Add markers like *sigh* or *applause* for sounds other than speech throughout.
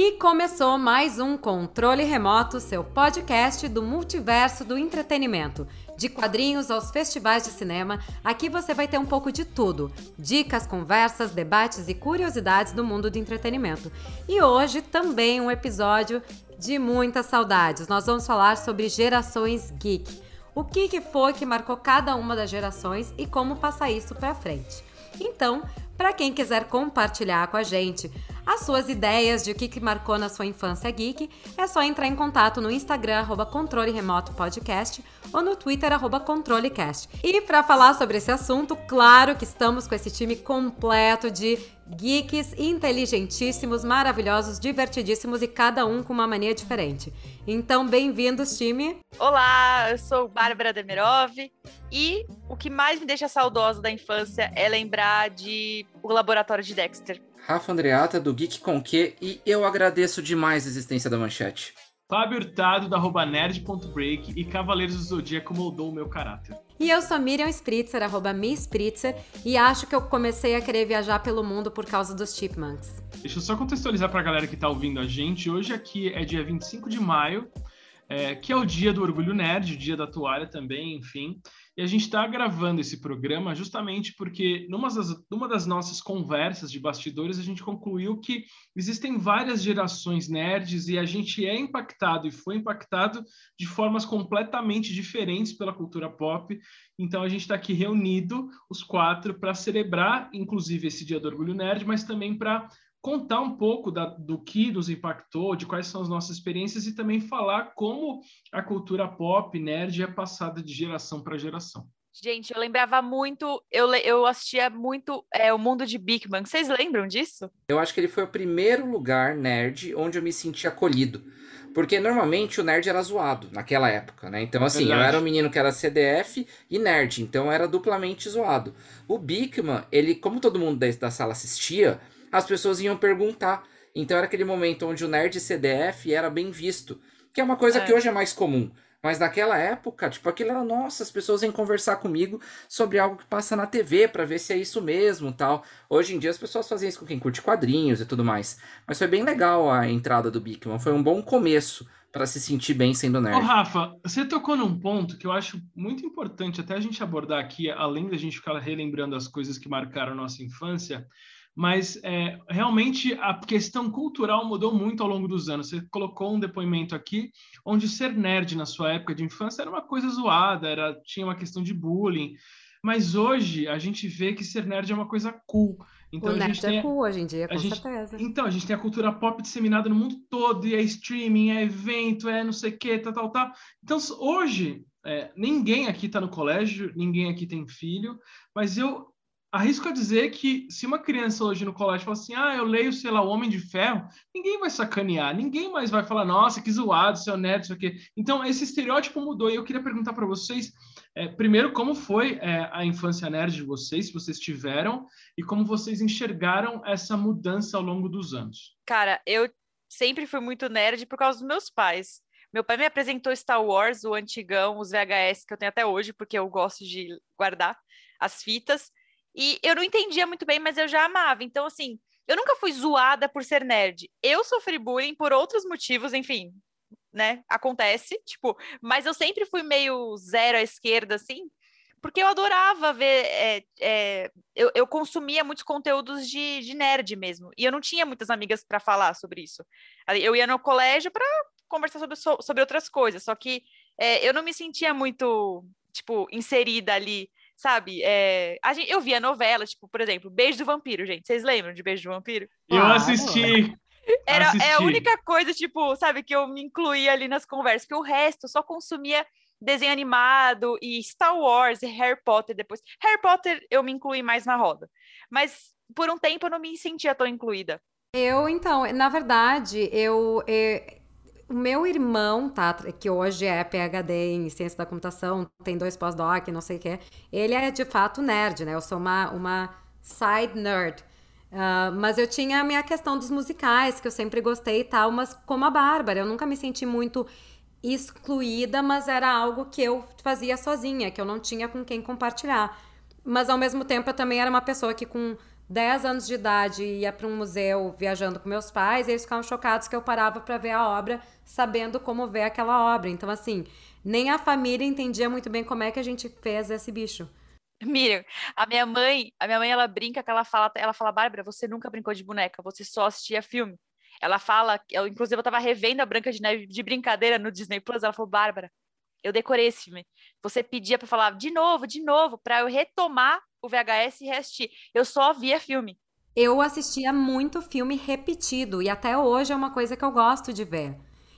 E começou mais um Controle Remoto, seu podcast do multiverso do entretenimento. De quadrinhos aos festivais de cinema, aqui você vai ter um pouco de tudo: dicas, conversas, debates e curiosidades do mundo do entretenimento. E hoje também um episódio de muitas saudades. Nós vamos falar sobre gerações geek. O que, foi que marcou cada uma das gerações e como passar isso para frente. Então, para quem quiser compartilhar com a gente as suas ideias de o que, marcou na sua infância geek, é só entrar em contato no Instagram, arroba Controle Remoto Podcast, ou no Twitter, arroba ControleCast. E para falar sobre esse assunto, claro que estamos com esse time completo de geeks inteligentíssimos, maravilhosos, divertidíssimos e cada um com uma mania diferente. Então, bem-vindos, time! Olá, eu sou Bárbara Demirov e o que mais me deixa saudosa da infância é lembrar de o laboratório de Dexter. Rafa Andreata, do Geek Com Que, e eu agradeço demais a existência da manchete. Fábio Hurtado, da arroba nerd.break e Cavaleiros do Zodíaco moldou o meu caráter. E eu sou Miriam Spritzer, arroba Mi Spritzer, e acho que eu comecei a querer viajar pelo mundo por causa dos Chipmunks. Deixa eu só contextualizar pra galera que tá ouvindo a gente. Hoje aqui é dia 25 de maio, é, que é o dia do Orgulho Nerd, o dia da toalha também, enfim. E a gente está gravando esse programa justamente porque, numa das, numa das nossas conversas de bastidores, a gente concluiu que existem várias gerações nerds e a gente é impactado e foi impactado de formas completamente diferentes pela cultura pop. Então, a gente está aqui reunido, os quatro, para celebrar, inclusive, esse Dia do Orgulho Nerd, mas também para contar um pouco da, do que nos impactou, de quais são as nossas experiências e também falar como a cultura pop, nerd, é passada de geração para geração. Gente, eu lembrava muito, eu, eu assistia muito é, o mundo de Big Man. Vocês lembram disso? Eu acho que ele foi o primeiro lugar nerd onde eu me senti acolhido. Porque normalmente o nerd era zoado naquela época, né? Então, assim, Verdade. eu era um menino que era CDF e nerd, então era duplamente zoado. O Bigman, ele, como todo mundo da, da sala assistia, as pessoas iam perguntar. Então era aquele momento onde o nerd CDF era bem visto, que é uma coisa é. que hoje é mais comum. Mas naquela época, tipo, aquilo era, nossa, as pessoas vêm conversar comigo sobre algo que passa na TV para ver se é isso mesmo tal. Hoje em dia as pessoas fazem isso com quem curte quadrinhos e tudo mais. Mas foi bem legal a entrada do Bigman, foi um bom começo para se sentir bem sendo nerd. Ô, Rafa, você tocou num ponto que eu acho muito importante até a gente abordar aqui, além da gente ficar relembrando as coisas que marcaram a nossa infância, mas é, realmente a questão cultural mudou muito ao longo dos anos. Você colocou um depoimento aqui onde ser nerd na sua época de infância era uma coisa zoada, era, tinha uma questão de bullying. Mas hoje a gente vê que ser nerd é uma coisa cool. Então, o nerd a gente é tem, cool hoje em dia, com gente, certeza. Então, a gente tem a cultura pop disseminada no mundo todo, e é streaming, é evento, é não sei o que, tal, tal, tal. Então, hoje, é, ninguém aqui está no colégio, ninguém aqui tem filho, mas eu arrisco a dizer que se uma criança hoje no colégio fala assim, ah, eu leio, sei lá, o Homem de Ferro, ninguém vai sacanear, ninguém mais vai falar, nossa, que zoado, seu neto, isso aqui. Então, esse estereótipo mudou e eu queria perguntar para vocês, é, primeiro, como foi é, a infância nerd de vocês, se vocês tiveram, e como vocês enxergaram essa mudança ao longo dos anos? Cara, eu sempre fui muito nerd por causa dos meus pais. Meu pai me apresentou Star Wars, o antigão, os VHS que eu tenho até hoje, porque eu gosto de guardar as fitas. E eu não entendia muito bem, mas eu já amava. Então, assim, eu nunca fui zoada por ser nerd. Eu sofri bullying por outros motivos, enfim, né? Acontece, tipo, mas eu sempre fui meio zero à esquerda, assim, porque eu adorava ver. É, é, eu, eu, consumia muitos conteúdos de, de, nerd mesmo, e eu não tinha muitas amigas para falar sobre isso. Eu ia no colégio para conversar sobre, sobre outras coisas, só que é, eu não me sentia muito, tipo, inserida ali sabe? É, a gente, eu via novela, tipo, por exemplo, Beijo do Vampiro, gente. Vocês lembram de Beijo do Vampiro? Eu ah, assisti. Era assisti. é a única coisa, tipo, sabe, que eu me incluía ali nas conversas, porque o resto eu só consumia desenho animado e Star Wars e Harry Potter depois. Harry Potter eu me incluí mais na roda. Mas por um tempo eu não me sentia tão incluída. Eu, então, na verdade, eu, eu o meu irmão, tá, que hoje é PhD em ciência da computação, tem dois pós-doc, não sei o que, ele é de fato nerd, né? Eu sou uma, uma side nerd. Uh, mas eu tinha a minha questão dos musicais, que eu sempre gostei e tal, mas como a Bárbara, eu nunca me senti muito excluída, mas era algo que eu fazia sozinha, que eu não tinha com quem compartilhar. Mas ao mesmo tempo eu também era uma pessoa que com 10 anos de idade ia para um museu viajando com meus pais, e eles ficavam chocados que eu parava para ver a obra, sabendo como ver aquela obra. Então assim, nem a família entendia muito bem como é que a gente fez esse bicho. Miriam, a minha mãe, a minha mãe ela brinca que ela fala, ela fala, Bárbara, você nunca brincou de boneca, você só assistia filme. Ela fala, eu, inclusive eu tava revendo a Branca de Neve de brincadeira no Disney Plus, ela falou, Bárbara, eu decorei esse filme. Você pedia para falar de novo, de novo, para eu retomar o VHS e reassistir. Eu só via filme. Eu assistia muito filme repetido e até hoje é uma coisa que eu gosto de ver.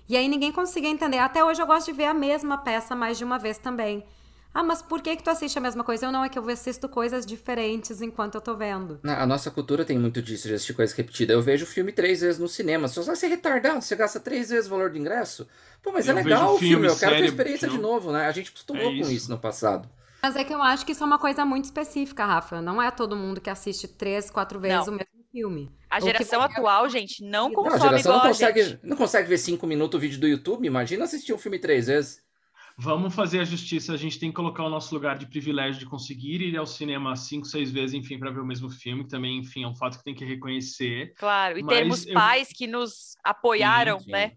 E aí ninguém conseguia entender. Até hoje eu gosto de ver a mesma peça mais de uma vez também. Ah, mas por que que tu assiste a mesma coisa? Eu não, é que eu assisto coisas diferentes enquanto eu tô vendo. A nossa cultura tem muito disso, de assistir coisa repetida. Eu vejo o filme três vezes no cinema. Se você vai ser retardado, você gasta três vezes o valor do ingresso. Pô, mas é eu é legal o filme, eu quero ter experiência de novo, né? A gente acostumou é isso. com isso no passado. Mas é que eu acho que isso é uma coisa muito específica, Rafa. Não é todo mundo que assiste três, quatro vezes não. o mesmo filme. A geração atual, gente, não consome não, a geração não consegue, gente. não consegue ver cinco minutos o vídeo do YouTube. Imagina assistir um filme três vezes. Vamos fazer a justiça. A gente tem que colocar o nosso lugar de privilégio de conseguir ir ao cinema cinco, seis vezes, enfim, para ver o mesmo filme. Que também, enfim, é um fato que tem que reconhecer. Claro, e termos eu... pais que nos apoiaram, sim, sim. né?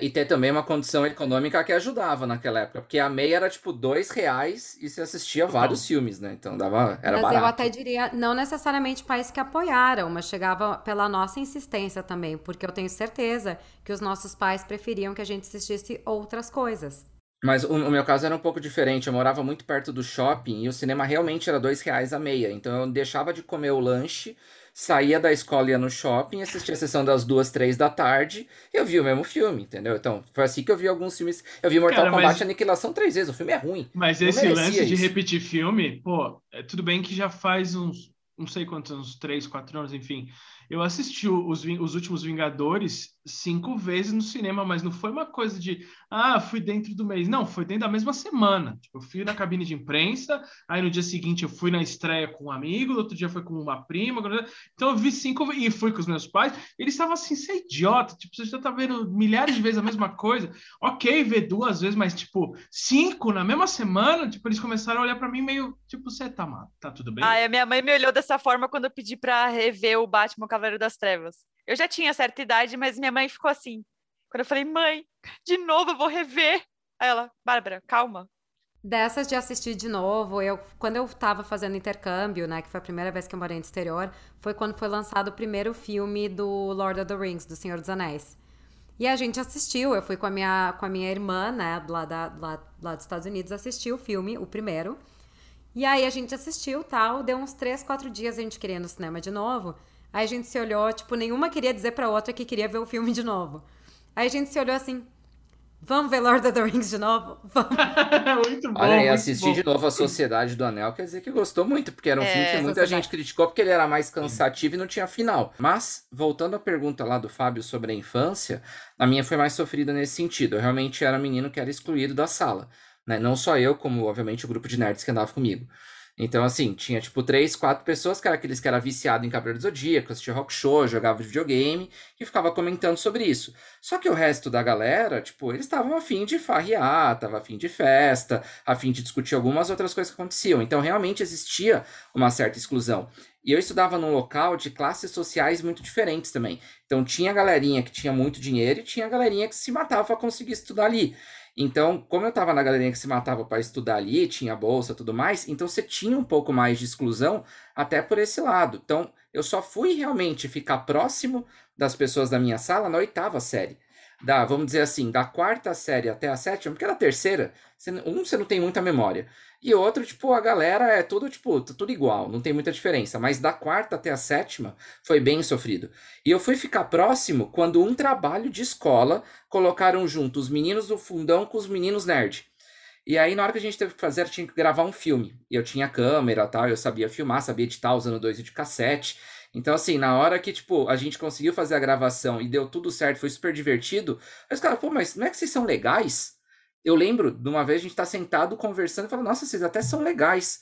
E ter também uma condição econômica que ajudava naquela época, porque a meia era tipo dois reais e você assistia vários filmes, né? Então dava, era mas barato. eu até diria, não necessariamente pais que apoiaram, mas chegava pela nossa insistência também, porque eu tenho certeza que os nossos pais preferiam que a gente assistisse outras coisas. Mas o, o, meu caso era um pouco diferente. Eu morava muito perto do shopping e o cinema realmente era dois reais a meia. Então eu deixava de comer o lanche, saía da escola ia no shopping, assistia a sessão das duas, três da tarde e eu vi o mesmo filme, entendeu? Então foi assim que eu vi alguns filmes. Eu vi Mortal Cara, Kombat mas... Aniquilação três vezes. O filme é ruim. Mas esse lance de repetir filme, pô, é, tudo bem que já faz uns, não sei quantos, uns três, quatro anos, enfim. Eu assisti os, os últimos Vingadores cinco vezes no cinema, mas não foi uma coisa de, ah, fui dentro do mês. Não, foi dentro da mesma semana. Tipo, eu fui na cabine de imprensa, aí no dia seguinte eu fui na estreia com um amigo, no outro dia foi com uma prima. Então eu vi cinco e fui com os meus pais. Eles estavam assim, você é idiota, tipo, você já tá vendo milhares de vezes a mesma coisa. Ok, ver duas vezes, mas tipo, cinco na mesma semana, tipo, eles começaram a olhar para mim meio, tipo, você tá tá tudo bem? Ah, a minha mãe me olhou dessa forma quando eu pedi para rever o Batman Cavaleiro das Trevas. Eu já tinha certa idade, mas minha mãe ficou assim. Quando eu falei, mãe, de novo eu vou rever. Aí ela, Bárbara, calma. Dessas de assistir de novo, eu quando eu tava fazendo intercâmbio, né, que foi a primeira vez que eu morei no exterior, foi quando foi lançado o primeiro filme do Lord of the Rings, do Senhor dos Anéis. E a gente assistiu, eu fui com a minha, com a minha irmã, né, lá, da, lá, lá dos Estados Unidos, assistir o filme, o primeiro. E aí a gente assistiu, tal, deu uns três, quatro dias a gente queria ir no cinema de novo. Aí a gente se olhou, tipo, nenhuma queria dizer pra outra que queria ver o filme de novo. Aí a gente se olhou assim, vamos ver Lord of the Rings de novo? *laughs* Vamos. *laughs* muito bom. Olha, e assistir de novo A Sociedade do Anel quer dizer que gostou muito, porque era um é, filme que muita gente criticou porque ele era mais cansativo e não tinha final. Mas, voltando à pergunta lá do Fábio sobre a infância, a minha foi mais sofrida nesse sentido. Eu realmente era menino que era excluído da sala. Né? Não só eu, como obviamente o grupo de nerds que andava comigo. Então, assim, tinha tipo três, quatro pessoas que eram aqueles que eram viciados em Cavaleiro do Zodíaco, assistia rock show, jogava videogame e ficava comentando sobre isso. Só que o resto da galera, tipo, eles estavam afim de farrear, estavam afim de festa, afim de discutir algumas outras coisas que aconteciam. Então, realmente existia uma certa exclusão. E eu estudava num local de classes sociais muito diferentes também. Então, tinha galerinha que tinha muito dinheiro e tinha galerinha que se matava para conseguir estudar ali. Então, como eu estava na galerinha que se matava para estudar ali, tinha bolsa tudo mais, então você tinha um pouco mais de exclusão até por esse lado. Então, eu só fui realmente ficar próximo das pessoas da minha sala na oitava série da, vamos dizer assim, da quarta série até a sétima, porque na terceira, você, um, você não tem muita memória. E outro, tipo, a galera é tudo, tipo, tudo igual, não tem muita diferença. Mas da quarta até a sétima foi bem sofrido. E eu fui ficar próximo quando um trabalho de escola colocaram junto os meninos do fundão com os meninos nerd. E aí, na hora que a gente teve que fazer, tinha que gravar um filme. E eu tinha câmera tal, eu sabia filmar, sabia editar usando dois de cassete. Então, assim, na hora que, tipo, a gente conseguiu fazer a gravação e deu tudo certo, foi super divertido, aí os caras, pô, mas não é que vocês são legais? Eu lembro de uma vez a gente tá sentado conversando e falou, nossa, vocês até são legais.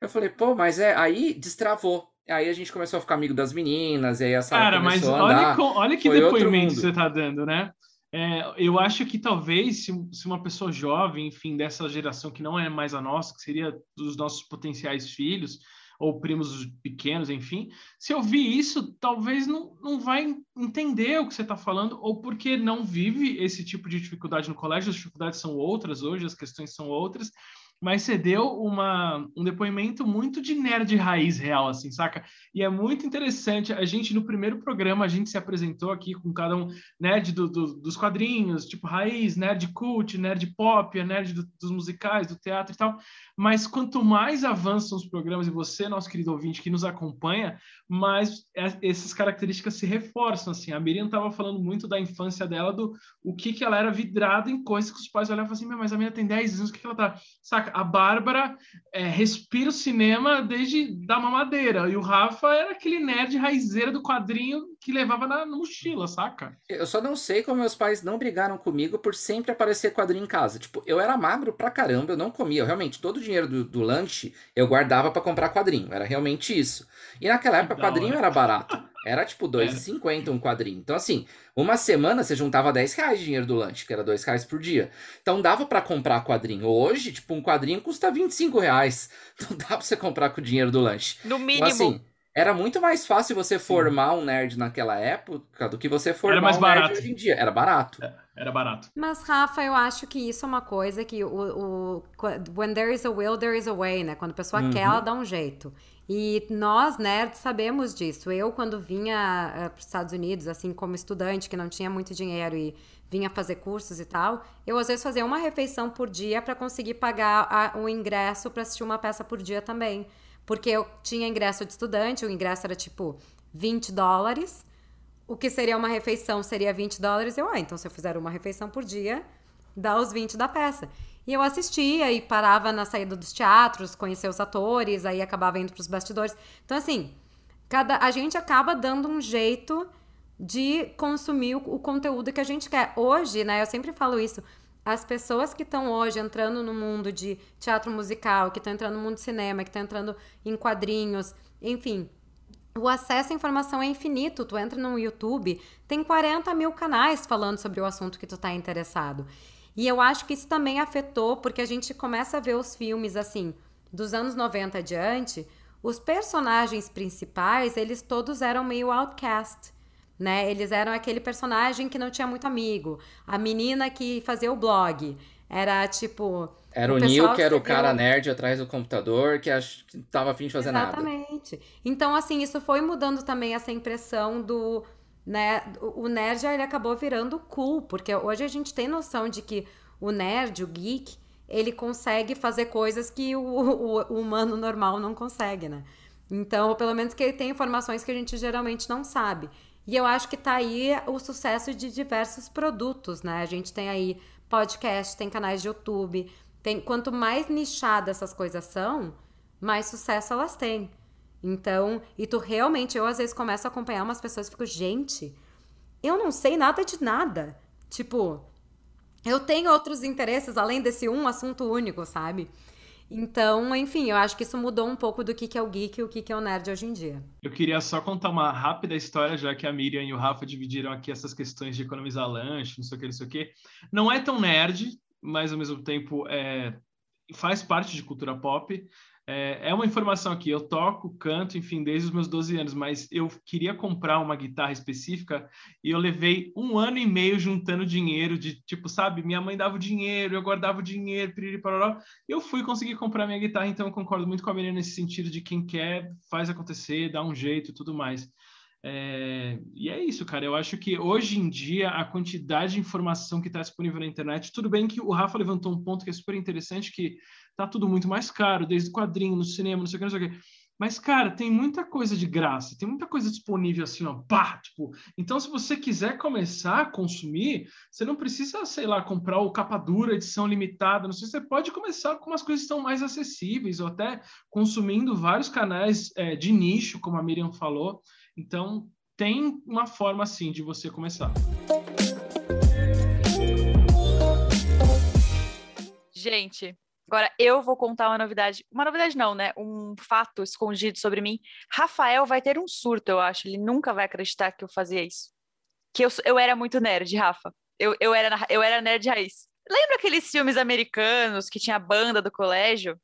Eu falei, pô, mas é. Aí destravou. Aí a gente começou a ficar amigo das meninas, e aí a sala Cara, mas olha, olha que foi depoimento você tá dando, né? É, eu acho que talvez se, se, uma pessoa jovem, enfim, dessa geração que não é mais a nossa, que seria dos nossos potenciais filhos ou primos pequenos, enfim, se ouvir isso, talvez não, não vai entender o que você está falando, ou porque não vive esse tipo de dificuldade no colégio, as dificuldades são outras hoje, as questões são outras, mas você deu uma, um depoimento muito de nerd raiz real, assim, saca? E é muito interessante. A gente, no primeiro programa, a gente se apresentou aqui com cada um nerd do, do, dos quadrinhos, tipo raiz, nerd cult, nerd pop, nerd do, dos musicais, do teatro e tal. Mas quanto mais avançam os programas, e você, nosso querido ouvinte, que nos acompanha, mais essas características se reforçam, assim. A Miriam estava falando muito da infância dela, do o que, que ela era vidrada em coisas que os pais olhavam assim, mas a minha tem 10 anos, o que, que ela tá... Saca? A Bárbara é, respira o cinema desde da mamadeira. E o Rafa era aquele nerd raizeira do quadrinho que levava na, na, mochila, saca? Eu só não sei como meus pais não brigaram comigo por sempre aparecer quadrinho em casa. Tipo, eu era magro pra caramba, eu não comia. Eu, realmente, todo o dinheiro do, do lanche eu guardava para comprar quadrinho. Era realmente isso. E naquela época, quadrinho era barato. Era tipo 2,50 um quadrinho. Então, assim, uma semana você juntava 10 reais de dinheiro do lanche, que era 2 reais por dia. Então dava para comprar quadrinho. Hoje, tipo, um quadrinho custa 25 reais. *laughs* Não dá pra você comprar com o dinheiro do lanche. No então, mínimo. Então, assim, era muito mais fácil você formar Sim. um nerd naquela época do que você formar um barato. nerd hoje em dia. Era barato. É, era barato. Mas, Rafa, eu acho que isso é uma coisa que o, o when there is a will, there is a way, né? Quando a pessoa uhum. quer, ela dá um jeito. E nós, nerds, sabemos disso. Eu, quando vinha uh, para os Estados Unidos, assim, como estudante, que não tinha muito dinheiro e vinha fazer cursos e tal, eu às vezes fazia uma refeição por dia para conseguir pagar o ingresso para assistir uma peça por dia também. Porque eu tinha ingresso de estudante, o ingresso era tipo 20 dólares. O que seria uma refeição seria 20 dólares. Eu, ah, então se eu fizer uma refeição por dia, dá os 20 da peça. E eu assistia e parava na saída dos teatros, conhecer os atores, aí acabava indo os bastidores. Então, assim, cada, a gente acaba dando um jeito de consumir o, o conteúdo que a gente quer. Hoje, né, eu sempre falo isso, as pessoas que estão hoje entrando no mundo de teatro musical, que estão entrando no mundo de cinema, que estão entrando em quadrinhos, enfim, o acesso à informação é infinito. Tu entra no YouTube, tem 40 mil canais falando sobre o assunto que tu está interessado. E eu acho que isso também afetou, porque a gente começa a ver os filmes assim, dos anos 90 adiante, os personagens principais, eles todos eram meio outcast né? Eles eram aquele personagem que não tinha muito amigo. A menina que fazia o blog. Era tipo. Era o, o Neil, que era o cara nerd atrás do computador, que, ach... que tava afim de fazer Exatamente. nada. Exatamente. Então, assim, isso foi mudando também essa impressão do. Né, o nerd ele acabou virando cool, porque hoje a gente tem noção de que o nerd, o geek, ele consegue fazer coisas que o, *laughs* o, o humano normal não consegue, né? Então, pelo menos que ele tem informações que a gente geralmente não sabe. E eu acho que tá aí o sucesso de diversos produtos, né? A gente tem aí podcast, tem canais de YouTube, tem quanto mais nichadas essas coisas são, mais sucesso elas têm. Então, e tu realmente, eu às vezes começo a acompanhar umas pessoas e fico, gente, eu não sei nada de nada. Tipo, eu tenho outros interesses além desse um assunto único, sabe? Então, enfim, eu acho que isso mudou um pouco do que, que é o geek e o que, que é o nerd hoje em dia. Eu queria só contar uma rápida história, já que a Miriam e o Rafa dividiram aqui essas questões de economizar lanche, não sei o que, não sei o que. Não é tão nerd, mas ao mesmo tempo é, faz parte de cultura pop. É, é, uma informação aqui, eu toco, canto, enfim, desde os meus 12 anos, mas eu queria comprar uma guitarra específica e eu levei um ano e meio juntando dinheiro, de tipo, sabe, minha mãe dava o dinheiro, eu guardava o dinheiro, piriri, pararó, e eu fui conseguir comprar minha guitarra, então eu concordo muito com a menina nesse sentido de quem quer, faz acontecer, dá um jeito e tudo mais. É, e é isso, cara. Eu acho que hoje em dia a quantidade de informação que está disponível na internet, tudo bem que o Rafa levantou um ponto que é super interessante, que tá tudo muito mais caro, desde quadrinho, no cinema, não sei o que, não sei o que. Mas, cara, tem muita coisa de graça, tem muita coisa disponível assim, ó, pá, tipo. Então, se você quiser começar a consumir, você não precisa, sei lá, comprar o capa dura, edição limitada, não sei, você pode começar com umas coisas que estão mais acessíveis, ou até consumindo vários canais é, de nicho, como a Miriam falou. Então, tem uma forma assim de você começar. Gente, agora eu vou contar uma novidade. Uma novidade não, né? Um fato escondido sobre mim. Rafael vai ter um surto, eu acho. Ele nunca vai acreditar que eu fazia isso. Que eu, eu era muito nerd, Rafa. Eu, eu, era, eu era nerd raiz. Lembra aqueles filmes americanos que tinha banda do colégio?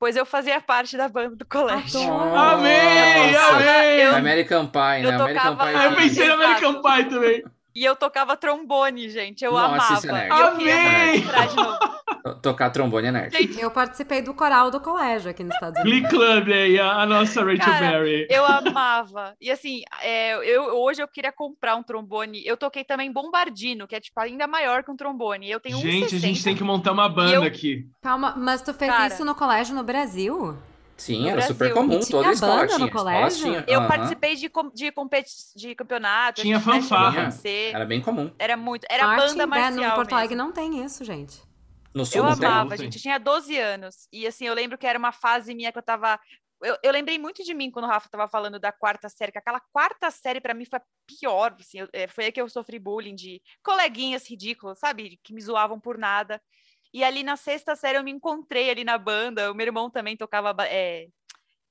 Pois eu fazia parte da banda do colégio. Amém! Amém! Eu, American Pie, né? American tocava... Pie. Eu pensei no American Pie também. E eu tocava trombone, gente. Eu Nossa, amava. isso é nerd. E eu Amém! queria entrar de novo. Tocar trombone é nerd. Gente, Eu participei do coral do colégio aqui nos Estados Unidos. Glee Club aí, a, a nossa Rachel Cara, Berry. eu amava. E assim, é, eu, hoje eu queria comprar um trombone. Eu toquei também bombardino, que é tipo ainda maior que um trombone. Eu tenho Gente, a 1,60. gente tem que montar uma banda eu- aqui. Calma, mas tu fez Cara. isso no colégio no Brasil? Sim, No era Brasil. super comum. Tinha Toda escola banda tinha. no colégio? tinham, Eu participei de, com- de, competi de campeonato. Tinha fanfarra. Era bem comum. Era muito. Era Martin, banda marcial. No Porto Alegre não tem isso, gente. No sul Eu amava, gente. Eu tinha 12 anos. E assim, eu lembro que era uma fase minha que eu tava. Eu, eu lembrei muito de mim quando o Rafa tava falando da quarta série, que aquela quarta série pra mim foi a pior. Assim, eu- é, foi aí que eu sofri bullying de coleguinhas ridículas, sabe? Que me zoavam por nada. E ali na sexta série eu me encontrei ali na banda. O meu irmão também tocava. é,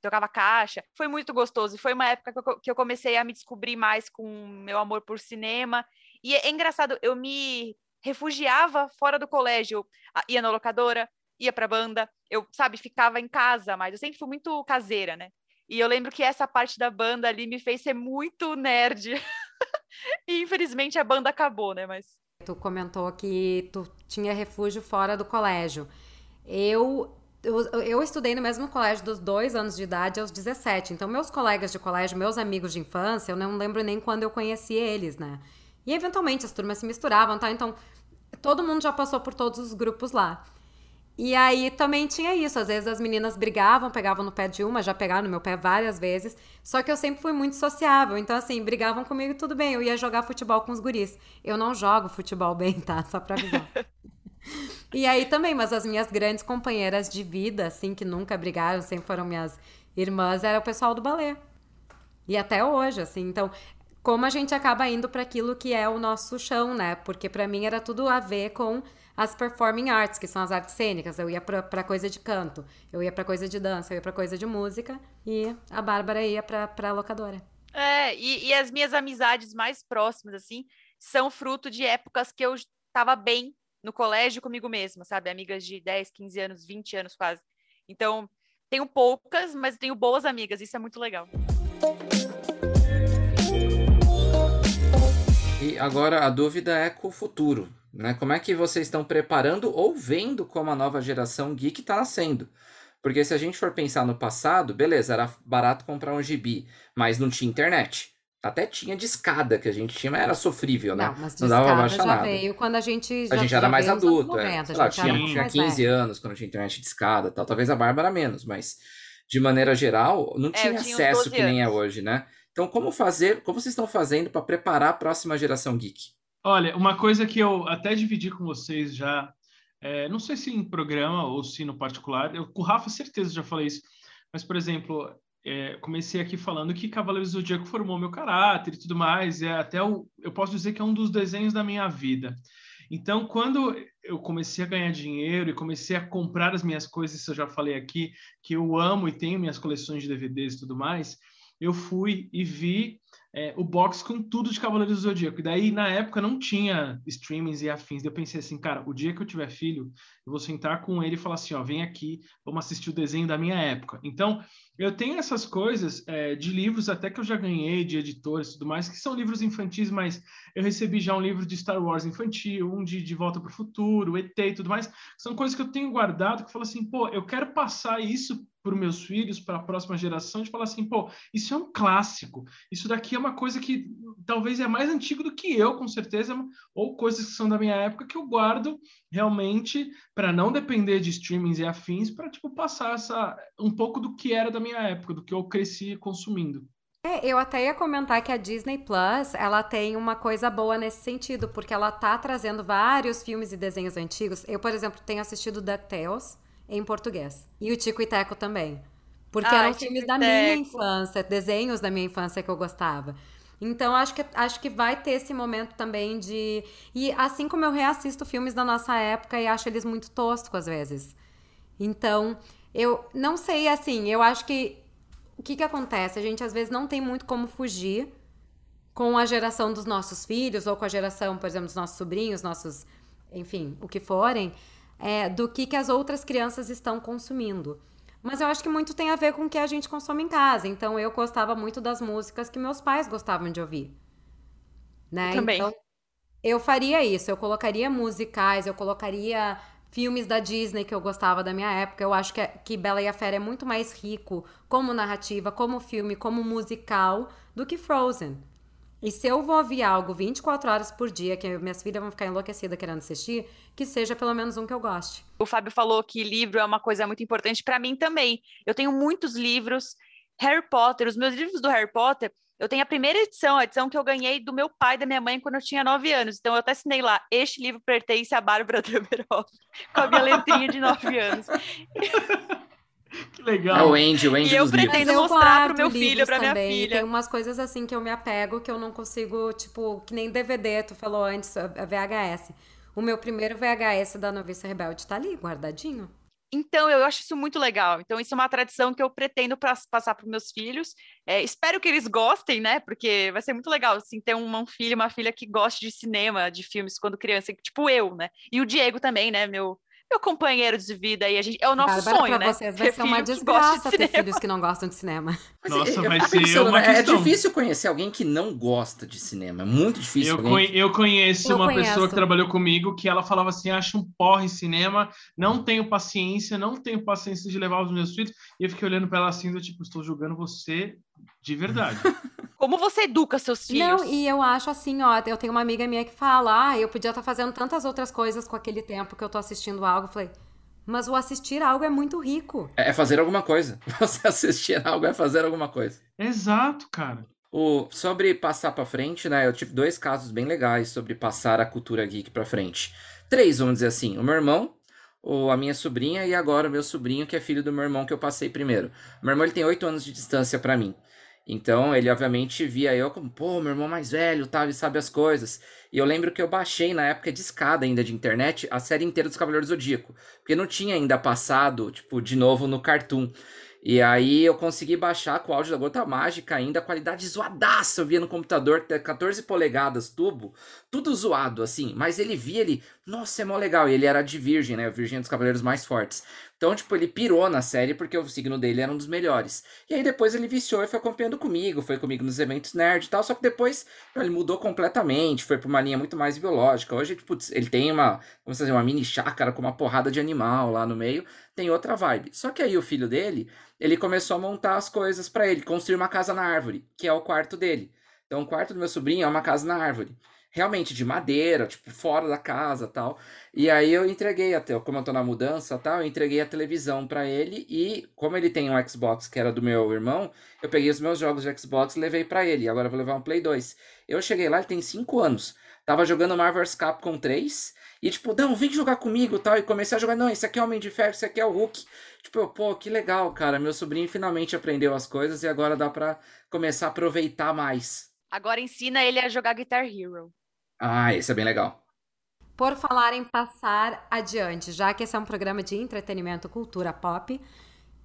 tocava caixa. Foi muito gostoso. E foi uma época que eu, que eu comecei a me descobrir mais com meu amor por cinema. E é engraçado, eu me refugiava fora do colégio. Ia na locadora, ia pra banda, eu, sabe, ficava em casa, mas eu sempre fui muito caseira, né? E eu lembro que essa parte da banda ali me fez ser muito nerd. *laughs* e infelizmente a banda acabou, né? Mas Tu comentou que tu tinha refúgio fora do colégio. Eu, eu, eu estudei no mesmo colégio dos dois anos de idade aos 17. Então, meus colegas de colégio, meus amigos de infância, eu não lembro nem quando eu conheci eles, né? E eventualmente as turmas se misturavam, tá? Então, todo mundo já passou por todos os grupos lá. E aí também tinha isso, às vezes as meninas brigavam, pegavam no pé de uma, já pegaram no meu pé várias vezes, só que eu sempre fui muito sociável, então assim, brigavam comigo tudo bem, eu ia jogar futebol com os guris. Eu não jogo futebol bem, tá? Só pra avisar. *laughs* e aí também, mas as minhas grandes companheiras de vida, assim, que nunca brigaram, sempre foram minhas irmãs, era o pessoal do balé. E até hoje, assim, então, como a gente acaba indo para aquilo que é o nosso chão, né? Porque para mim era tudo a ver com as performing arts, que são as artes cênicas. Eu ia pra coisa de canto, eu ia pra coisa de dança, eu ia pra coisa de música e a Bárbara ia pra, pra locadora. É, e, e as minhas amizades mais próximas, assim, são fruto de épocas que eu estava bem no colégio comigo mesma, sabe? Amigas de 10, 15 anos, 20 anos quase. Então, tenho poucas, mas tenho boas amigas, isso é muito legal. E agora a dúvida é com o futuro, né? Como é que vocês estão preparando ou vendo como a nova geração geek está nascendo? Porque se a gente for pensar no passado, beleza, era barato comprar um gibi, mas não tinha internet. Até tinha discada que a gente tinha, mas era sofrível, né? Não, mas Não dava pra discada baixar já nada. veio quando a gente já A gente era já mais nos anos adulto, é. 90, Sei lá, tinha, era tinha mais 15 velho. anos quando tinha internet de escada e tal. Talvez a Bárbara menos, mas de maneira geral, não É, tinha acesso 12 que nem é hoje, né? Então, como fazer, como vocês estão fazendo para preparar a próxima geração geek? Olha, uma coisa que eu até dividi com vocês já, é, não sei se em programa ou se no particular, eu, com o Rafa certeza já falei isso, mas, por exemplo, é, comecei aqui falando que Cavaleiros do Zodíaco formou meu caráter e tudo mais, é até o, eu posso dizer que é um dos desenhos da minha vida. Então, quando eu comecei a ganhar dinheiro e comecei a comprar as minhas coisas, isso eu já falei aqui, que eu amo e tenho minhas coleções de DVDs e tudo mais, eu fui e vi é, o box com tudo de Cavaleiros do Zodíaco. E daí, na época, não tinha streamings e afins. Eu pensei assim, cara, o dia que eu tiver filho, eu vou sentar com ele e falar assim, ó, vem aqui, vamos assistir o desenho da minha época. Então, eu tenho essas coisas é, de livros até que eu já ganhei, de editores e tudo mais, que são livros infantis, mas eu recebi já um livro de Star Wars infantil, um de De Volta para o Futuro, ET e tudo mais. São coisas que eu tenho guardado, que eu falo assim, pô, eu quero passar isso para os meus filhos, para a próxima geração, de falar assim, pô, isso é um clássico. Isso daqui é uma coisa que talvez é mais antigo do que eu, com certeza, ou coisas que são da minha época que eu guardo realmente para não depender de streamings e afins, para tipo passar essa um pouco do que era da minha época, do que eu cresci consumindo. É, eu até ia comentar que a Disney Plus, ela tem uma coisa boa nesse sentido, porque ela tá trazendo vários filmes e desenhos antigos. Eu, por exemplo, tenho assistido DuckTales em português. E o Tico e Teco também. Porque Ai, eram filmes da minha infância, desenhos da minha infância que eu gostava. Então, acho que, acho que vai ter esse momento também de. E assim como eu reassisto filmes da nossa época e acho eles muito toscos às vezes. Então, eu não sei, assim, eu acho que. O que que acontece? A gente às vezes não tem muito como fugir com a geração dos nossos filhos, ou com a geração, por exemplo, dos nossos sobrinhos, nossos, enfim, o que forem, é, do que, que as outras crianças estão consumindo. Mas eu acho que muito tem a ver com o que a gente consome em casa. Então eu gostava muito das músicas que meus pais gostavam de ouvir. Né? Eu também. Então, eu faria isso, eu colocaria musicais, eu colocaria filmes da Disney que eu gostava da minha época. Eu acho que, que Bela e a Fera é muito mais rico como narrativa, como filme, como musical do que Frozen. E se eu vou ouvir algo 24 horas por dia, que minhas filhas vão ficar enlouquecidas querendo assistir, que seja pelo menos um que eu goste. O Fábio falou que livro é uma coisa muito importante para mim também. Eu tenho muitos livros, Harry Potter, os meus livros do Harry Potter, eu tenho a primeira edição, a edição que eu ganhei do meu pai e da minha mãe quando eu tinha nove anos. Então eu até assinei lá, este livro pertence a Bárbara Demerol, *laughs* com a minha letrinha de nove anos. *laughs* *laughs* Que legal. É o Andy, o Andy E eu dos livros. pretendo eu mostrar pro meu filho, livros pra minha também. filha. Tem umas coisas assim que eu me apego que eu não consigo, tipo, que nem DVD, tu falou antes, a VHS. O meu primeiro VHS da Noviça Rebelde tá ali, guardadinho. Então, eu acho isso muito legal. Então, isso é uma tradição que eu pretendo pra, passar para meus filhos. É, espero que eles gostem, né? Porque vai ser muito legal, assim, ter um, um filho, uma filha que goste de cinema, de filmes quando criança, tipo eu, né? E o Diego também, né? Meu, meu companheiro de vida. E a gente, é o nosso Bárbara, sonho, pra né? vocês vai Ter ser uma gosta de desgraça ter cinema. filhos que não gostam de cinema. Mas Nossa, eu vai ser pensando, uma né, É questão. difícil conhecer alguém que não gosta de cinema. É muito difícil. Eu, alguém eu conheço Eu uma conheço. pessoa que trabalhou comigo que ela falava assim: acho um porre cinema, não tenho paciência, não tenho paciência de levar os meus filhos. E eu fiquei olhando pra ela assim, do tipo, estou julgando você de verdade. *laughs* Como você educa seus filhos? Não, e eu acho assim, ó, eu tenho uma amiga minha que fala, ah, eu podia estar fazendo tantas outras coisas com aquele tempo que eu tô assistindo algo. Eu falei, mas o assistir algo é muito rico. É fazer alguma coisa. *laughs* Você assistir algo é fazer alguma coisa. Exato, cara. O, sobre passar pra frente, né? Eu tive dois casos bem legais sobre passar a cultura geek pra frente. Três, vamos dizer assim. O meu irmão, o, a minha sobrinha e agora o meu sobrinho, que é filho do meu irmão que eu passei primeiro. O meu irmão ele tem oito anos de distância pra mim. Então ele obviamente via eu como, pô, meu irmão mais velho, tal, ele sabe as coisas. E eu lembro que eu baixei na época de escada ainda de internet a série inteira dos Cavaleiros do Zodíaco, porque não tinha ainda passado, tipo, de novo no Cartoon. E aí eu consegui baixar com o áudio da Gota Mágica ainda, a qualidade zoadaça. Eu via no computador, 14 polegadas, tubo, tudo zoado, assim. Mas ele via, ele, nossa, é mó legal. E ele era de Virgem, né? O Virgem dos Cavaleiros mais fortes. Então, tipo, ele pirou na série porque o signo dele era um dos melhores. E aí depois ele viciou e foi acompanhando comigo, foi comigo nos eventos nerd e tal. Só que depois ele mudou completamente, foi pra uma linha muito mais biológica. Hoje, putz, ele tem uma, vamos dizer, uma mini chácara com uma porrada de animal lá no meio. Tem outra vibe. Só que aí o filho dele, ele começou a montar as coisas pra ele, construir uma casa na árvore, que é o quarto dele. Então, o quarto do meu sobrinho é uma casa na árvore. Realmente de madeira, tipo, fora da casa tal. E aí eu entreguei até, como eu tô na mudança tal, eu entreguei a televisão pra ele e como ele tem um Xbox que era do meu irmão, eu peguei os meus jogos de Xbox e levei pra ele. Agora eu vou levar um Play 2. Eu cheguei lá, ele tem 5 anos. Tava jogando Marvel's Capcom 3 e tipo, não, vem jogar comigo tal. E comecei a jogar, não, esse aqui é o Homem de Ferro, esse aqui é o Hulk. Tipo, pô, que legal, cara. Meu sobrinho finalmente aprendeu as coisas e agora dá pra começar a aproveitar mais. Agora ensina ele a jogar Guitar Hero. Ah, esse é bem legal. Por falar em passar adiante, já que esse é um programa de entretenimento cultura pop,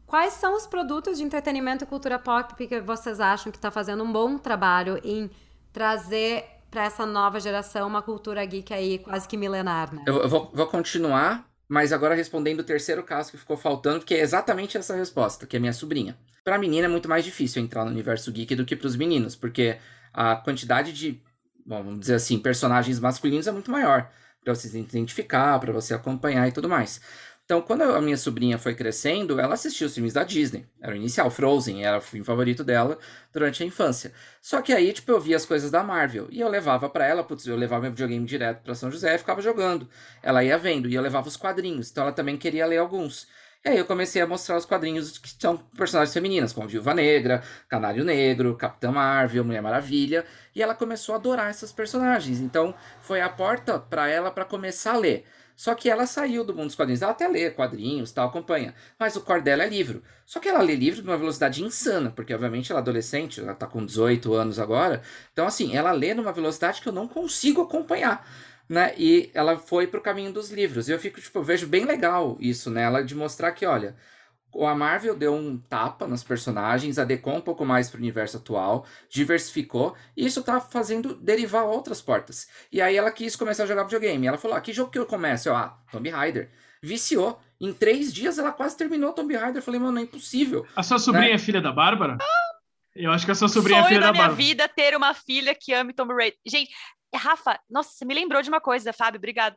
quais são os produtos de entretenimento cultura pop que vocês acham que está fazendo um bom trabalho em trazer para essa nova geração uma cultura geek aí quase que milenar, né? Eu, eu vou, vou continuar, mas agora respondendo o terceiro caso que ficou faltando, porque é exatamente essa resposta, que é minha sobrinha. Pra menina é muito mais difícil entrar no universo geek do que pros meninos, porque a quantidade de, vamos dizer assim, personagens masculinos é muito maior. Pra você se identificar, pra você acompanhar e tudo mais. Então, quando a minha sobrinha foi crescendo, ela assistiu os filmes da Disney. Era o inicial, Frozen, era o filme favorito dela durante a infância. Só que aí, tipo, eu via as coisas da Marvel. E eu levava pra ela, putz, eu levava meu videogame direto pra São José e ficava jogando. Ela ia vendo, e eu levava os quadrinhos. Então ela também queria ler alguns. E aí eu comecei a mostrar os quadrinhos que são personagens femininas, como Viúva Negra, Canário Negro, Capitã Marvel, Mulher Maravilha. E ela começou a adorar essas personagens. Então foi a porta pra ela pra começar a ler. Só que ela saiu do mundo dos quadrinhos. Ela até lê quadrinhos, tal, acompanha. Mas o core dela é livro. Só que ela lê livro de uma velocidade insana, porque obviamente ela é adolescente, ela tá com 18 anos agora. Então, assim, ela lê numa velocidade que eu não consigo acompanhar. Né? E ela foi pro caminho dos livros. E eu fico, tipo, eu vejo bem legal isso nela, de mostrar que, olha, a Marvel deu um tapa nos personagens, adequou um pouco mais para o universo atual, diversificou, e isso tá fazendo derivar outras portas. E aí ela quis começar a jogar videogame. Ela falou: ah, que jogo que eu começo? Eu, ah, Tomb Raider. Viciou. Em três dias ela quase terminou Tomb Raider. Eu falei, mano, é impossível. A sua sobrinha né? é filha da Bárbara? Eu acho que a sua sobrinha Sonho é filha da, da minha Bárbara. vida ter uma filha que ame Tomb Raider. Gente, Rafa, nossa, você me lembrou de uma coisa, Fábio, obrigado.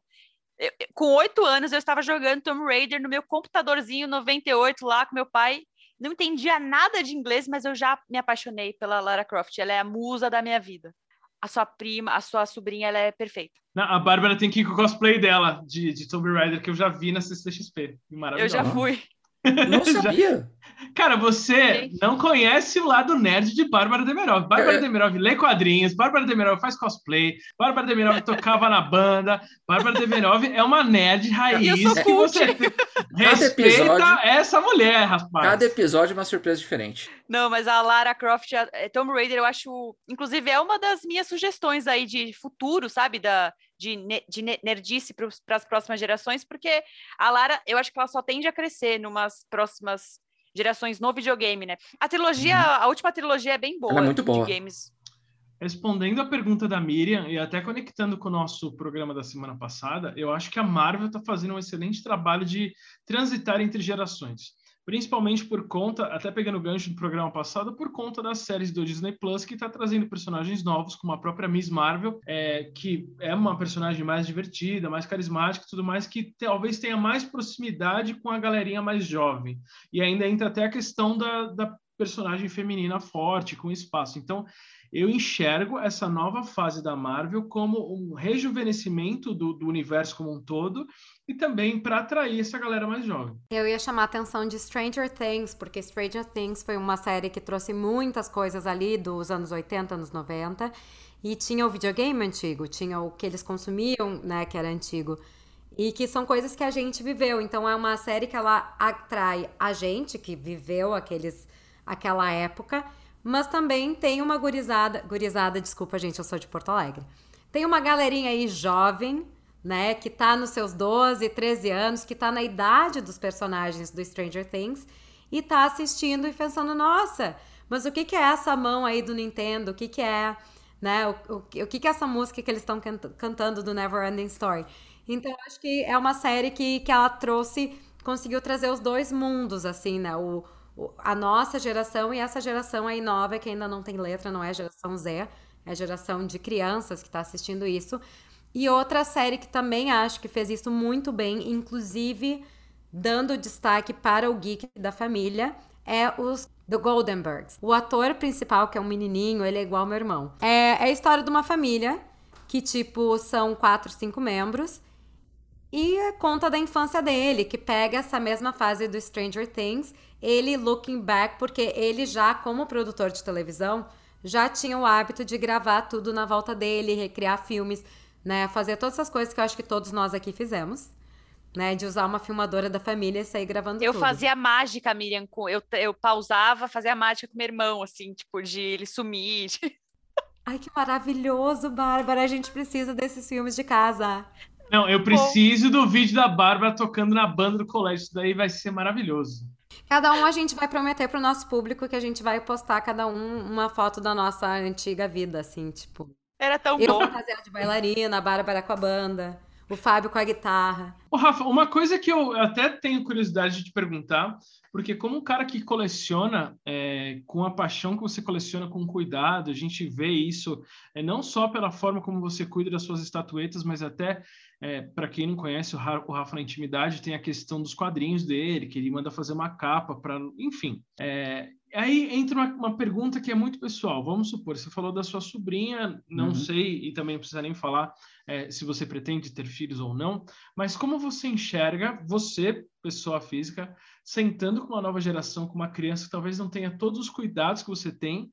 Eu, com oito anos eu estava jogando Tomb Raider no meu computadorzinho 98 lá com meu pai. Não entendia nada de inglês, mas eu já me apaixonei pela Lara Croft. Ela é a musa da minha vida. A sua prima, a sua sobrinha, ela é perfeita. Não, a Bárbara tem que ir com o cosplay dela de, de Tomb Raider que eu já vi na CCXP. Eu já fui. Não *laughs* sabia. Cara, você Gente. não conhece o lado nerd de Bárbara Demirov. Bárbara é. Demirov lê quadrinhos, Bárbara Demirov faz cosplay, Bárbara Demirov tocava na banda, Bárbara Demirov é uma nerd raiz que você *laughs* respeita episódio, essa mulher, rapaz. Cada episódio é uma surpresa diferente. Não, mas a Lara Croft, a eh, Tomb Raider, eu acho, inclusive é uma das minhas sugestões aí de futuro, sabe, da de, de nerdice para as próximas gerações, porque a Lara, eu acho que ela só tende a crescer numas próximas gerações no videogame, né? A trilogia, uhum. a última trilogia é bem boa. Ela é muito boa. De games. Respondendo a pergunta da Miriam e até conectando com o nosso programa da semana passada, eu acho que a Marvel está fazendo um excelente trabalho de transitar entre gerações principalmente por conta, até pegando o gancho do programa passado, por conta das séries do Disney Plus, que está trazendo personagens novos, como a própria Miss Marvel, é, que é uma personagem mais divertida, mais carismática e tudo mais, que talvez tenha mais proximidade com a galerinha mais jovem. E ainda entra até a questão da, da personagem feminina forte, com espaço. Então, eu enxergo essa nova fase da Marvel como um rejuvenescimento do, do universo como um todo e também para atrair essa galera mais jovem. Eu ia chamar a atenção de Stranger Things, porque Stranger Things foi uma série que trouxe muitas coisas ali dos anos 80, anos 90, e tinha o videogame antigo, tinha o que eles consumiam, né, que era antigo. E que são coisas que a gente viveu. Então é uma série que ela atrai a gente que viveu aqueles aquela época mas também tem uma gurizada, gurizada, desculpa gente, eu sou de Porto Alegre. Tem uma galerinha aí jovem, né, que tá nos seus 12, 13 anos, que tá na idade dos personagens do Stranger Things e tá assistindo e pensando, nossa, mas o que que é essa mão aí do Nintendo? O que que é, né, o, o, o que que é essa música que eles estão cantando do Never Ending Story? Então, acho que é uma série que, que ela trouxe, conseguiu trazer os dois mundos, assim, né, o a nossa geração e essa geração aí nova que ainda não tem letra, não é geração Z, é geração de crianças que está assistindo isso. E outra série que também acho que fez isso muito bem, inclusive dando destaque para o geek da família, é os The Goldenbergs. O ator principal, que é um menininho, ele é igual ao meu irmão. É, é a história de uma família que, tipo, são quatro, cinco membros. E conta da infância dele, que pega essa mesma fase do Stranger Things ele looking back, porque ele já, como produtor de televisão, já tinha o hábito de gravar tudo na volta dele, recriar filmes, né? Fazer todas essas coisas que eu acho que todos nós aqui fizemos. Né, de usar uma filmadora da família e sair gravando eu tudo. fazia mágica, Miriam, com, eu, eu pausava, fazia mágica com meu irmão, assim, tipo, de ele sumir. De... *laughs* Ai, que maravilhoso, Bárbara, a gente precisa desses filmes de casa. Não, eu preciso Bom. do vídeo da Bárbara tocando na banda do colégio, isso daí vai ser maravilhoso. Cada um a gente vai prometer pro nosso público que a gente vai postar cada um uma foto da nossa antiga vida, assim, tipo. Era tão eu bom. Eu fantasiada de bailarina, a Bárbara com a banda, o Fábio com a guitarra. Ô, Rafa, uma coisa que eu até tenho curiosidade de te perguntar, porque como um cara que coleciona é, com a paixão que você coleciona com cuidado, a gente vê isso é, não só pela forma como você cuida das suas estatuetas, mas até é, para quem não conhece o Rafa, na intimidade, tem a questão dos quadrinhos dele, que ele manda fazer uma capa para. Enfim. É, aí entra uma, uma, pergunta que é muito pessoal. Vamos supor, você falou da sua sobrinha, não uhum. sei, e também não precisa nem falar é, se você pretende ter filhos ou não, mas como você enxerga, você, pessoa física, sentando com uma nova geração, com uma criança que talvez não tenha todos os cuidados que você tem,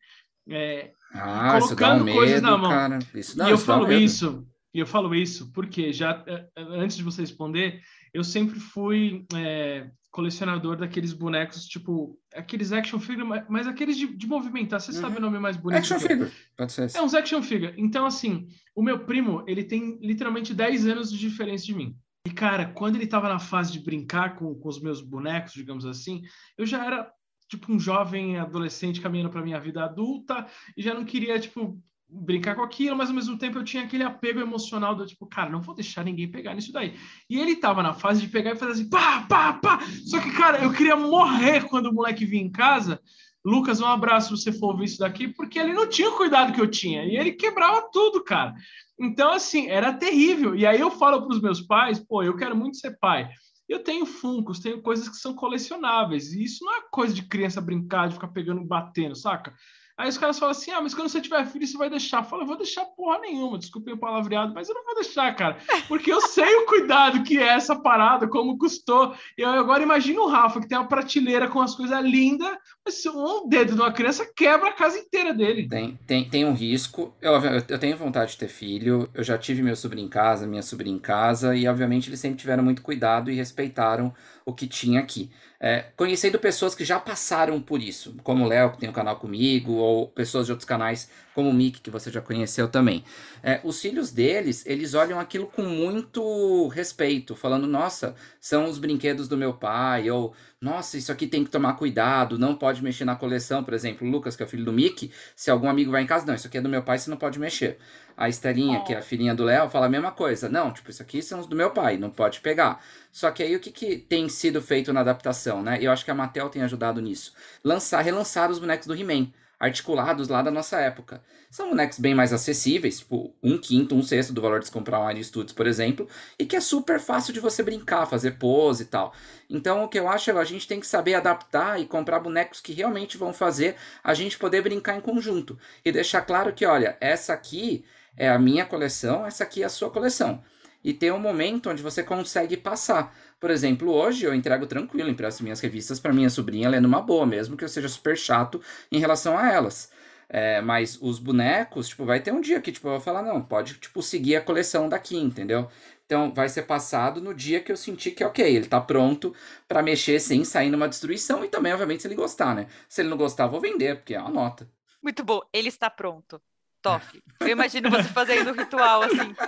é, ah, colocando um medo, coisas na mão. Cara. Isso dá, e eu falo isso e eu falo isso porque já é, é, antes de você responder, eu sempre fui é, colecionador daqueles bonecos, tipo, aqueles action figure, mas aqueles de, de movimentar. Você uhum. sabe o nome mais bonito? Action figure. Pode ser É uns action figure. Então, assim, o meu primo, ele tem literalmente 10 anos de diferença de mim. E cara, quando ele estava na fase de brincar com, com os meus bonecos, digamos assim, eu já era tipo um jovem adolescente caminhando para minha vida adulta e já não queria tipo brincar com aquilo, mas ao mesmo tempo eu tinha aquele apego emocional do tipo, cara, não vou deixar ninguém pegar nisso daí. E ele tava na fase de pegar e fazer assim, pá, pá, pá. Só que, cara, eu queria morrer quando o moleque vinha em casa. Lucas, um abraço se você for ouvir isso daqui, porque ele não tinha o cuidado que eu tinha. E ele quebrava tudo, cara. Então, assim, era terrível. E aí eu falo para os meus pais, pô, eu quero muito ser pai. Eu tenho funcos, tenho coisas que são colecionáveis. E isso não é coisa de criança brincar, de ficar pegando, batendo, saca? Aí os caras falam assim: ah, mas quando você tiver filho, você vai deixar. Fala, eu vou deixar porra nenhuma, desculpem o palavreado, mas eu não vou deixar, cara. Porque eu sei o cuidado que é essa parada, como custou. E eu agora imagino o Rafa, que tem uma prateleira com as coisas lindas, mas um dedo de uma criança quebra a casa inteira dele. Tem, tem, tem um risco. Eu, eu tenho vontade de ter filho, eu já tive meu sobrinho em casa, minha sobrinha em casa, e obviamente eles sempre tiveram muito cuidado e respeitaram o que tinha aqui. É, conhecendo pessoas que já passaram por isso, como o Léo, que tem um canal comigo, ou pessoas de outros canais, como o Mick, que você já conheceu também. É, os filhos deles, eles olham aquilo com muito respeito, falando, nossa, são os brinquedos do meu pai, ou nossa, isso aqui tem que tomar cuidado, não pode mexer na coleção, por exemplo, o Lucas, que é o filho do Mick, se algum amigo vai em casa, não, isso aqui é do meu pai, você não pode mexer. A Estelinha, oh. que é a filhinha do Léo, fala a mesma coisa. Não, tipo, isso aqui são os do meu pai, não pode pegar. Só que aí o que, que tem sido feito na adaptação, né? Eu acho que a Mattel tem ajudado nisso. Lançar, relançar os bonecos do He-Man, articulados lá da nossa época. São bonecos bem mais acessíveis, tipo um quinto, um sexto do valor de se comprar um Iron Studios, por exemplo, e que é super fácil de você brincar, fazer pose e tal. Então o que eu acho é que a gente tem que saber adaptar e comprar bonecos que realmente vão fazer a gente poder brincar em conjunto. E deixar claro que, olha, essa aqui é a minha coleção, essa aqui é a sua coleção. E ter um momento onde você consegue passar. Por exemplo, hoje eu entrego tranquilo, empresto minhas revistas para minha sobrinha lendo uma boa, mesmo que eu seja super chato em relação a elas. É, mas os bonecos, tipo, vai ter um dia que tipo, eu vou falar, não, pode tipo, seguir a coleção daqui, entendeu? Então vai ser passado no dia que eu sentir que ok, ele tá pronto para mexer sem sair numa destruição e também, obviamente, se ele gostar, né? Se ele não gostar, vou vender, porque é uma nota. Muito bom, ele está pronto. Toque. Eu imagino você fazendo um ritual assim. *laughs*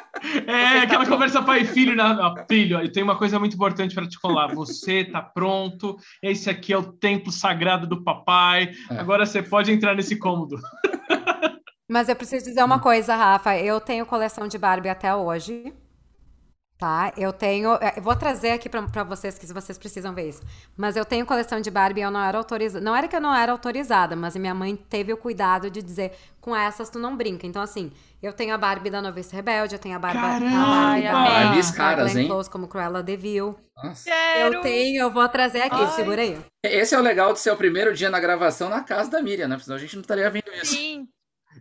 É, aquela pronto. conversa pai e filho, na, filho, e tem uma coisa muito importante para te falar. Você tá pronto, esse aqui é o templo sagrado do papai, é. agora você pode entrar nesse cômodo. Mas eu preciso dizer uma coisa, Rafa. Eu tenho coleção de Barbie até hoje. Tá, eu tenho. É, eu vou trazer aqui para vocês, que vocês precisam ver isso. Mas eu tenho coleção de Barbie e eu não era autorizada. Não era que eu não era autorizada, mas minha mãe teve o cuidado de dizer: com essas tu não brinca. Então, assim, eu tenho a Barbie da Novice Rebelde, eu tenho a, Barba, Caramba, a Barbie da Barbies caras, hein? Close, como Cruella de Vil. Nossa. Eu tenho, eu vou trazer aqui, Ai. segura aí. Esse é o legal de ser o primeiro dia na gravação na casa da Miriam, né? Senão a gente não estaria vendo isso. Sim.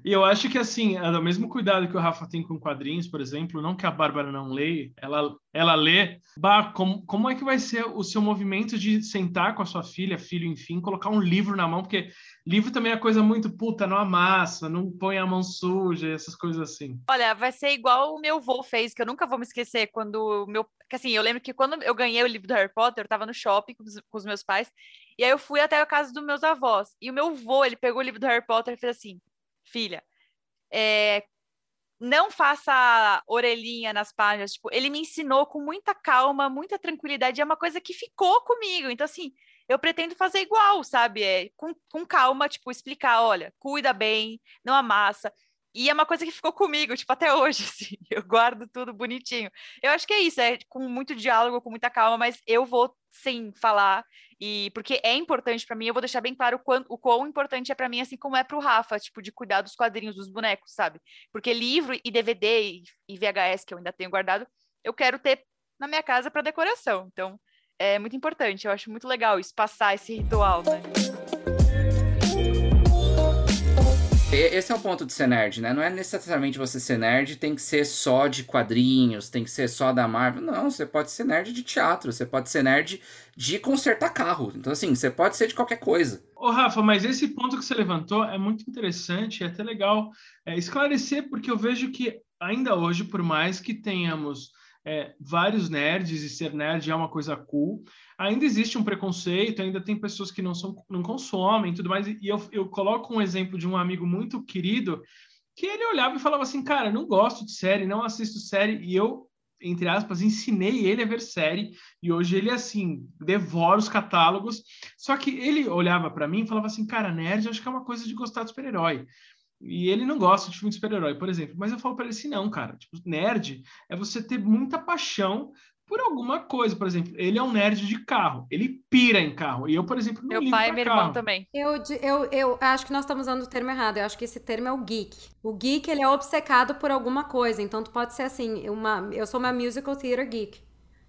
E eu acho que, assim, é o mesmo cuidado que o Rafa tem com quadrinhos, por exemplo, não que a Bárbara não leia, ela, ela lê. Bah, como, como é que vai ser o seu movimento de sentar com a sua filha, filho, enfim, colocar um livro na mão? Porque livro também é coisa muito puta, não amassa, não põe a mão suja, essas coisas assim. Olha, vai ser igual o meu vô fez, que eu nunca vou me esquecer, quando o meu... Assim, eu lembro que quando eu ganhei o livro do Harry Potter, eu tava no shopping com os, com os meus pais, e aí eu fui até a casa dos meus avós, e o meu vô, ele pegou o livro do Harry Potter e fez assim, filha, é, não faça orelhinha nas páginas. Tipo, ele me ensinou com muita calma, muita tranquilidade. É uma coisa que ficou comigo. Então, assim, eu pretendo fazer igual, sabe? É, com, com calma, tipo, explicar, olha, cuida bem, não amassa. E é uma coisa que ficou comigo, tipo, até hoje, *laughs* assim, eu guardo tudo bonitinho. Eu acho que é isso, é com muito diálogo, com muita calma, mas eu vou sim falar, e porque é importante para mim, eu vou deixar bem claro o quão, o quão importante é para mim, assim como é para o Rafa, tipo, de cuidar dos quadrinhos, dos bonecos, sabe? Porque livro e DVD e, VHS, que eu ainda tenho guardado, eu quero ter na minha casa para decoração. Então, é muito importante, eu acho muito legal isso, passar esse ritual, né? Esse é o ponto de ser nerd, né? Não é necessariamente você ser nerd, tem que ser só de quadrinhos, tem que ser só da Marvel. Não, você pode ser nerd de teatro, você pode ser nerd de consertar carro. Então, assim, você pode ser de qualquer coisa. Ô, Rafa, mas esse ponto que você levantou é muito interessante, é até legal é, esclarecer, porque eu vejo que ainda hoje, por mais que tenhamos é, vários nerds e ser nerd é uma coisa cool, ainda existe um preconceito, ainda tem pessoas que não, são, não consomem tudo mais. E eu, eu coloco um exemplo de um amigo muito querido que ele olhava e falava assim, cara, não gosto de série, não assisto série. E eu entre aspas, ensinei ele a ver série e hoje ele, assim, devora os catálogos. Só que ele olhava para mim e falava assim, cara, nerd acho que é uma coisa de gostar de super-herói. E ele não gosta de filme de super-herói, por exemplo. Mas eu falo para ele assim, não, cara. Tipo, nerd é você ter muita paixão por alguma coisa. Por exemplo, ele é um nerd de carro. Ele pira em carro. E eu, por exemplo, não Meu ligo pai e meu carro. irmão também. Eu, eu, eu acho que nós estamos usando o termo errado. Eu acho que esse termo é o geek. O geek, ele é obcecado por alguma coisa. Então, tu pode ser assim, uma, eu sou uma musical theater geek.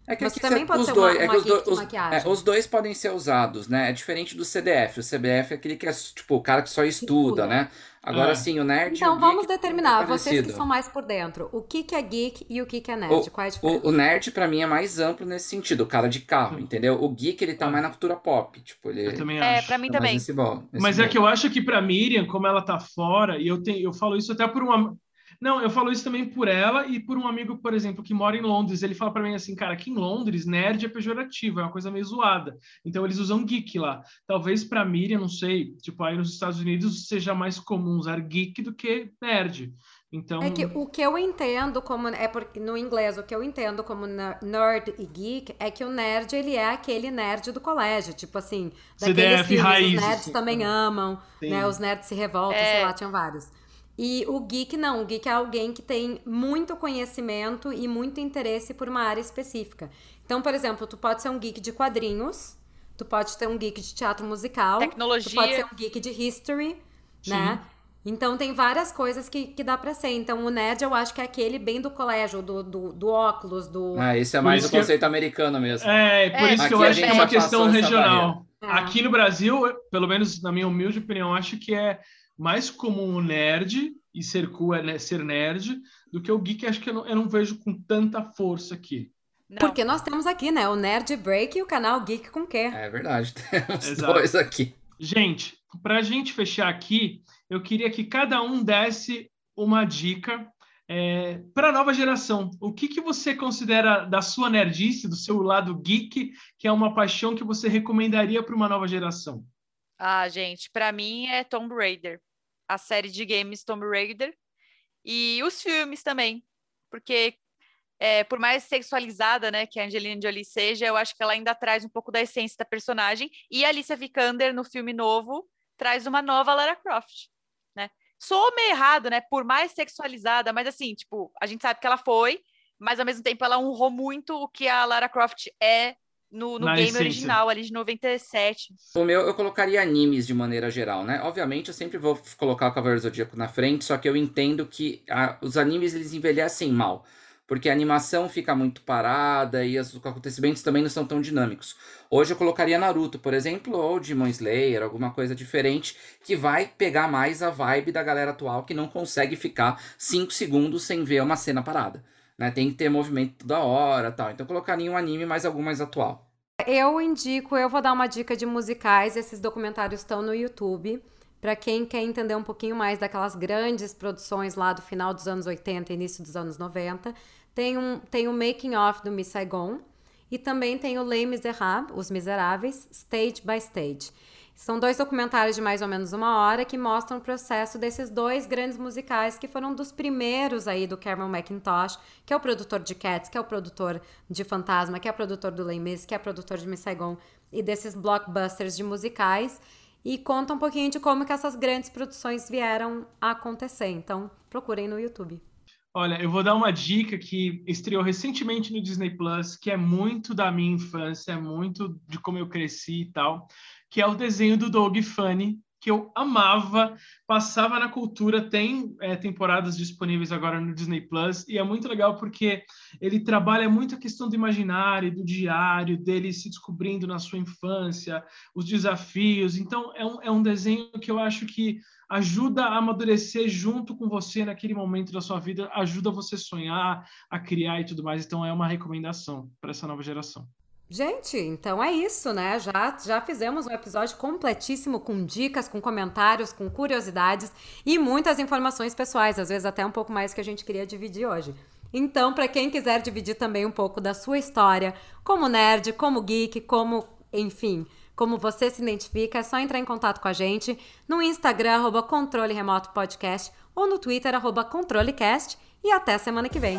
É que também pode os ser dois, uma- é que uma os, do- geek de os- maquiagem. é, os dois podem ser usados, né? É diferente do CDF. O CDF é aquele que é tipo o cara que só estuda, Estuda. né? Agora É. sim, o nerd. Então, o vamos geek é determinar, vocês que são mais por dentro. O que, que é geek e o que, que é nerd? Qual é a diferença? O, o nerd, pra mim, é mais amplo nesse sentido, o cara de carro, entendeu? O geek, ele tá mais na cultura pop. Tipo, ele Eu também É, acho. pra mim tá também. nesse bol- nesse Mas é bolo. que eu acho que pra Miriam, como ela tá fora, e eu tenho, eu falo isso até por uma. Não, eu falo isso também por ela e por um amigo, por exemplo, que mora em Londres. Ele fala pra mim assim, cara, aqui em Londres, nerd é pejorativo, é uma coisa meio zoada. Então eles usam geek lá. Talvez pra Miriam, não sei, tipo, aí nos Estados Unidos seja mais comum usar geek do que nerd. Então, É que o que eu entendo como é porque no inglês o que eu entendo como ner- nerd e geek é que o nerd ele é aquele nerd do colégio, tipo assim, daqueles CDF filmes, raiz, os nerds assim. também amam, Sim. né? Os nerds se revoltam, É. sei lá, tinham vários. E o geek não, o geek é alguém que tem muito conhecimento e muito interesse por uma área específica. Então, por exemplo, tu pode ser um geek de quadrinhos, tu pode ser um geek de teatro musical, Tecnologia. tu pode ser um geek de history, né? Então tem várias coisas que, que dá pra ser. Então o nerd eu acho que é aquele bem do colégio, do, do, do óculos, do. Ah, esse é mais o que eu- conceito americano mesmo. É, por É, isso que eu acho que é uma questão regional. É. Aqui no Brasil, pelo menos na minha humilde opinião, acho que é mais comum o nerd e ser cool é ser nerd do que o geek. Acho que eu não, eu não vejo com tanta força aqui. Não. Porque nós temos aqui, né? O Nerd Break e o canal Geek com Quê. É verdade, *laughs* temos Exato. dois aqui. Gente, para a gente fechar aqui, eu queria que cada um desse uma dica para a nova geração. O que, que você considera da sua nerdice, do seu lado geek, que é uma paixão que você recomendaria para uma nova geração? Ah, gente, pra mim é Tomb Raider. A série de games Tomb Raider. E os filmes também. Porque, é, por mais sexualizada né, que a Angelina Jolie seja, eu acho que ela ainda traz um pouco da essência da personagem. E a Alicia Vikander, no filme novo, traz uma nova Lara Croft. Né? Sou meio errado, né? Por mais sexualizada, mas assim, tipo, a gente sabe que ela foi, mas ao mesmo tempo ela honrou muito o que a Lara Croft é no, no game essência. original, ali de 97. O meu, eu colocaria animes de maneira geral, né? Obviamente, eu sempre vou colocar o Cavaleiro do Zodíaco na frente, só que eu entendo que a- os animes, eles envelhecem mal. Porque a animação fica muito parada e os acontecimentos também não são tão dinâmicos. Hoje eu colocaria Naruto, por exemplo, ou Demon Slayer, alguma coisa diferente, que vai pegar mais a vibe da galera atual que não consegue ficar 5 segundos sem ver uma cena parada. Né? Tem que ter movimento toda hora tal. Então colocaria um anime mais algum mais atual. Eu indico, eu vou dar uma dica de musicais. Esses documentários estão no YouTube. Pra quem quer entender um pouquinho mais daquelas grandes produções lá do final dos anos 80 e início dos anos 90, tem um tem o Making of do Miss Saigon e também tem o Les Miserables, Os Miseráveis, Stage by Stage. São dois documentários de mais ou menos uma hora que mostram o processo desses dois grandes musicais que foram dos primeiros aí do Cameron McIntosh, que é o produtor de Cats, que é o produtor de Fantasma, que é o produtor do Les Mis, que é o produtor de Miss Saigon e desses blockbusters de musicais e conta um pouquinho de como que essas grandes produções vieram a acontecer. Então, procurem no YouTube. Olha, eu vou dar uma dica que estreou recentemente no Disney Plus, que é muito da minha infância, é muito de como eu cresci e tal, que é o desenho do Dog Funny, que eu amava, passava na cultura, tem é, temporadas disponíveis agora no Disney Plus, e é muito legal porque ele trabalha muito a questão do imaginário, do diário, dele se descobrindo na sua infância, os desafios. Então, é um, é um desenho que eu acho que ajuda a amadurecer junto com você naquele momento da sua vida, ajuda você a sonhar, a criar e tudo mais. Então é uma recomendação para essa nova geração. Gente, então é isso, né? Já, já fizemos um episódio completíssimo com dicas, com comentários, com curiosidades e muitas informações pessoais, às vezes até um pouco mais que a gente queria dividir hoje. Então, para quem quiser dividir também um pouco da sua história, como nerd, como geek, como, enfim, como você se identifica, é só entrar em contato com a gente no Instagram, arroba Controle Remoto Podcast, ou no Twitter, arroba ControleCast, e até semana que vem.